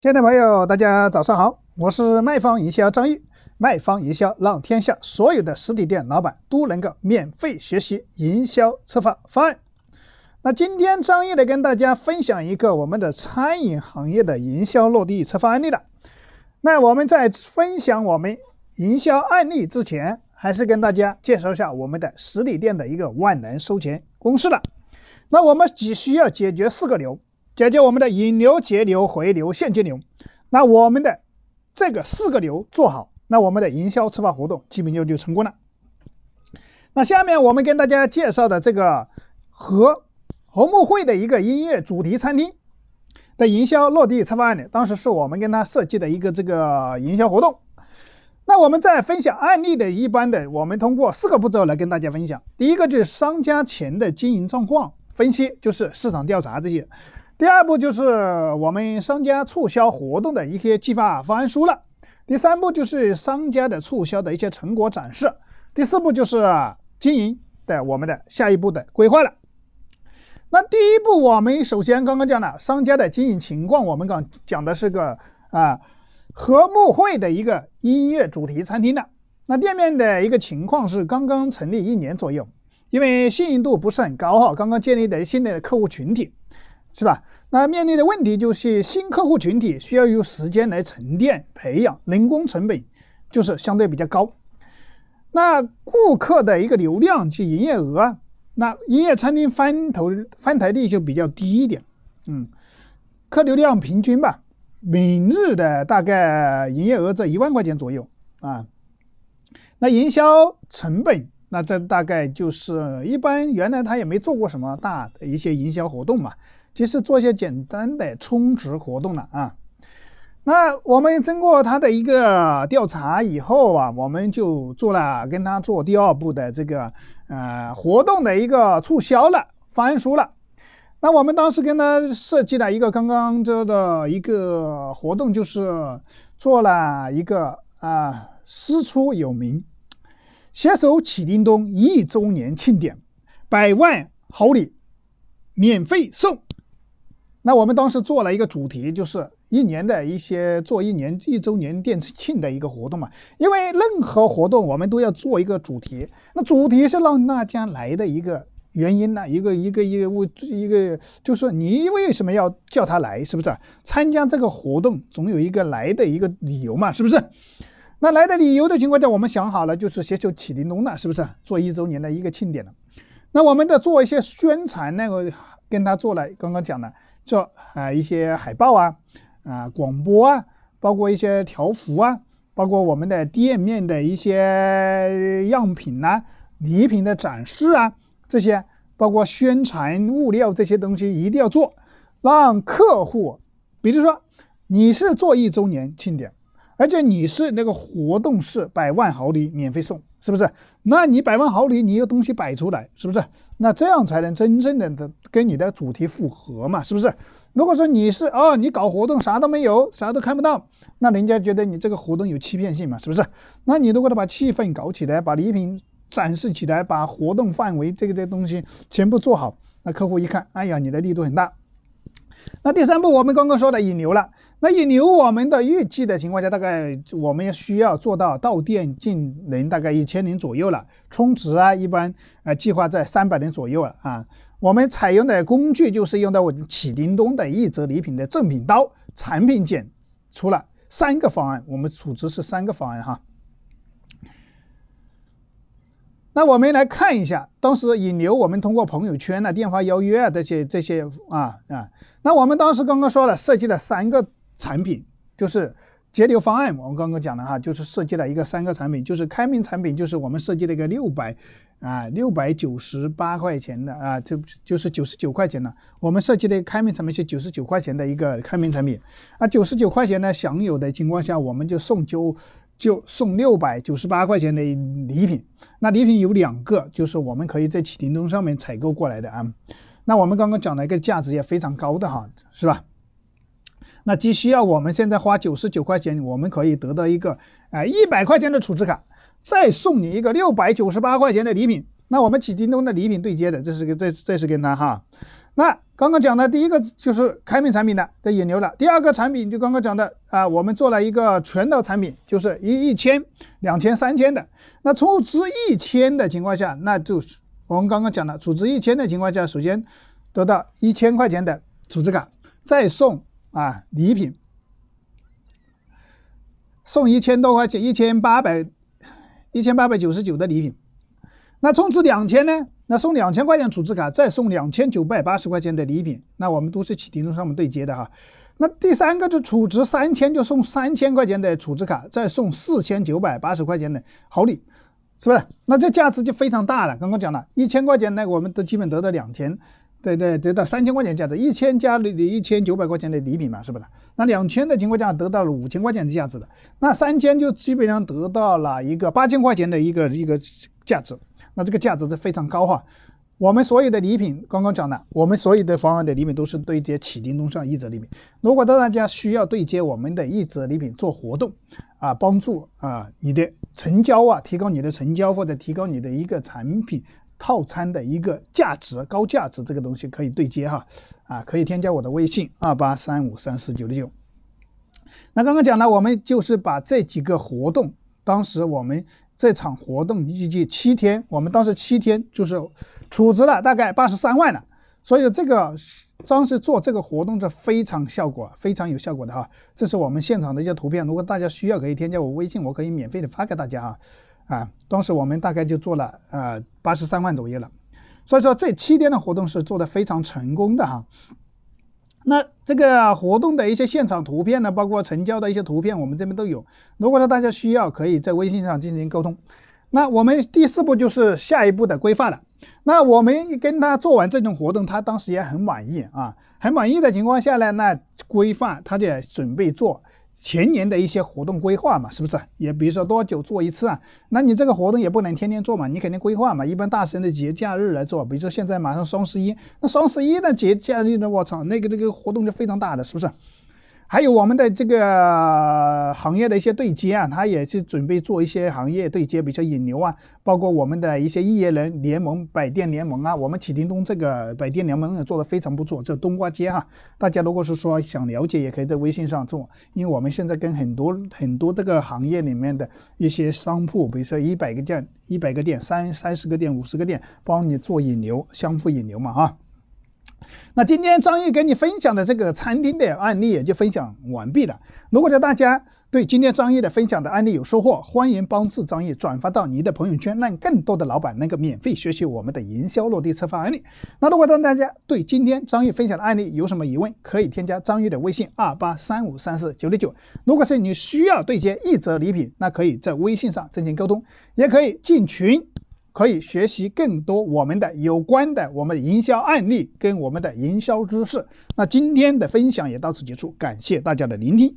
亲爱的朋友，大家早上好，我是卖方营销张玉。卖方营销让天下所有的实体店老板都能够免费学习营销策划方案。那今天张玉来跟大家分享一个我们的餐饮行业的营销落地策划案例了。那我们在分享我们营销案例之前，还是跟大家介绍一下我们的实体店的一个万能收钱公式了。那我们只需要解决四个流。解决我们的引流、截流、回流、现金流，那我们的这个四个流做好，那我们的营销策划活动基本就就成功了。那下面我们跟大家介绍的这个和红木会的一个音乐主题餐厅的营销落地策划案例，当时是我们跟他设计的一个这个营销活动。那我们在分享案例的一般的，我们通过四个步骤来跟大家分享。第一个就是商家前的经营状况分析，就是市场调查这些。第二步就是我们商家促销活动的一些计划方案书了。第三步就是商家的促销的一些成果展示。第四步就是经营的我们的下一步的规划了。那第一步，我们首先刚刚讲了商家的经营情况，我们刚讲的是个啊和睦会的一个音乐主题餐厅的。那店面的一个情况是刚刚成立一年左右，因为信誉度不是很高哈，刚刚建立的新的客户群体。是吧？那面临的问题就是新客户群体需要有时间来沉淀培养，人工成本就是相对比较高。那顾客的一个流量及营业额，那营业餐厅翻头翻台率就比较低一点。嗯，客流量平均吧，每日的大概营业额在一万块钱左右啊。那营销成本，那这大概就是一般原来他也没做过什么大的一些营销活动嘛。其实做一些简单的充值活动了啊。那我们经过他的一个调查以后啊，我们就做了跟他做第二步的这个呃活动的一个促销了方案书了。那我们当时跟他设计了一个刚刚这的一个活动，就是做了一个啊师出有名，携手启叮咚一周年庆典，百万好礼免费送。那我们当时做了一个主题，就是一年的一些做一年一周年店庆的一个活动嘛。因为任何活动我们都要做一个主题，那主题是让大家来的一个原因呢，一个一个一个一个就是你为什么要叫他来，是不是？参加这个活动总有一个来的一个理由嘛，是不是？那来的理由的情况下，我们想好了，就是携手启灵东了，是不是？做一周年的一个庆典了。那我们的做一些宣传，那个跟他做了，刚刚讲的。做啊一些海报啊，啊广播啊，包括一些条幅啊，包括我们的店面的一些样品呐、礼品的展示啊，这些包括宣传物料这些东西一定要做，让客户，比如说你是做一周年庆典，而且你是那个活动是百万豪礼免费送。是不是？那你百万豪礼，你有东西摆出来，是不是？那这样才能真正的的跟你的主题符合嘛？是不是？如果说你是哦，你搞活动啥都没有，啥都看不到，那人家觉得你这个活动有欺骗性嘛？是不是？那你如果把气氛搞起来，把礼品展示起来，把活动范围这个这东西全部做好，那客户一看，哎呀，你的力度很大。那第三步，我们刚刚说的引流了。那引流，我们的预计的情况下，大概我们需要做到到店进人大概一千人左右了。充值啊，一般呃计划在三百人左右了啊。我们采用的工具就是用到我们启叮咚的一折礼品的赠品刀产品检，出了三个方案，我们处置是三个方案哈。那我们来看一下，当时引流，我们通过朋友圈啊、电话邀约啊这些这些啊啊。那我们当时刚刚说了，设计了三个。产品就是节流方案，我们刚刚讲了哈，就是设计了一个三个产品，就是开明产品，就是我们设计了一个六百啊六百九十八块钱的啊，就就是九十九块钱的。我们设计的开明产品是九十九块钱的一个开明产品啊，九十九块钱呢享有的情况下，我们就送就就送六百九十八块钱的礼品。那礼品有两个，就是我们可以在启叮咚上面采购过来的啊。那我们刚刚讲了一个价值也非常高的哈，是吧？那既需要我们现在花九十九块钱，我们可以得到一个啊一百块钱的储值卡，再送你一个六百九十八块钱的礼品，那我们起叮咚的礼品对接的，这是个这这是跟他哈。那刚刚讲的第一个就是开门产品的的引流了，第二个产品就刚刚讲的啊，我们做了一个全套产品，就是一一千、两千、三千的。那充值一千的情况下，那就是我们刚刚讲的，充值一千的情况下，首先得到一千块钱的储值卡，再送啊礼品，送一千多块钱，一千八百一千八百九十九的礼品。那充值两千呢？那送两千块钱储值卡，再送两千九百八十块钱的礼品。那我们都是启叮咚上面对接的哈。那第三个就储值三千，就送三千块钱的储值卡，再送四千九百八十块钱的好礼，是不是？那这价值就非常大了。刚刚讲了一千块钱，那我们都基本得到两千，对对，得到三千块钱价值，一千加的一千九百块钱的礼品嘛，是不是？那两千的情况下得到了五千块钱的价值的，那三千就基本上得到了一个八千块钱的一个一个价值。那这个价值是非常高哈，我们所有的礼品刚刚讲了，我们所有的方案的礼品都是对接启叮咚上一折礼品。如果大家需要对接我们的一折礼品做活动啊，帮助啊你的成交啊，提高你的成交或者提高你的一个产品套餐的一个价值高价值，这个东西可以对接哈啊，可以添加我的微信二八三五三四九六九。那刚刚讲了，我们就是把这几个活动，当时我们。这场活动预计七天，我们当时七天就是储值了大概八十三万了，所以这个当时做这个活动是非常效果，非常有效果的哈。这是我们现场的一些图片，如果大家需要可以添加我微信，我可以免费的发给大家哈。啊，当时我们大概就做了呃八十三万左右了，所以说这七天的活动是做的非常成功的哈。那这个活动的一些现场图片呢，包括成交的一些图片，我们这边都有。如果说大家需要，可以在微信上进行沟通。那我们第四步就是下一步的规范了。那我们跟他做完这种活动，他当时也很满意啊，很满意的情况下呢，那规范他就准备做。前年的一些活动规划嘛，是不是？也比如说多久做一次啊？那你这个活动也不能天天做嘛，你肯定规划嘛。一般大神的节假日来做，比如说现在马上双十一，那双十一的节假日呢，我操，那个这个活动就非常大的，是不是？还有我们的这个行业的一些对接啊，他也是准备做一些行业对接，比如说引流啊，包括我们的一些异业人联盟、百店联盟啊，我们启叮咚这个百店联盟也做的非常不错。这冬瓜街哈，大家如果是说想了解，也可以在微信上做，因为我们现在跟很多很多这个行业里面的一些商铺，比如说一百个店、一百个店、三三十个店、五十个店，帮你做引流，相互引流嘛哈。那今天张毅给你分享的这个餐厅的案例也就分享完毕了。如果大家对今天张毅的分享的案例有收获，欢迎帮助张毅转发到你的朋友圈，让更多的老板能够免费学习我们的营销落地策划案例。那如果让大家对今天张毅分享的案例有什么疑问，可以添加张毅的微信二八三五三四九六九。如果是你需要对接一折礼品，那可以在微信上进行沟通，也可以进群。可以学习更多我们的有关的我们的营销案例跟我们的营销知识。那今天的分享也到此结束，感谢大家的聆听。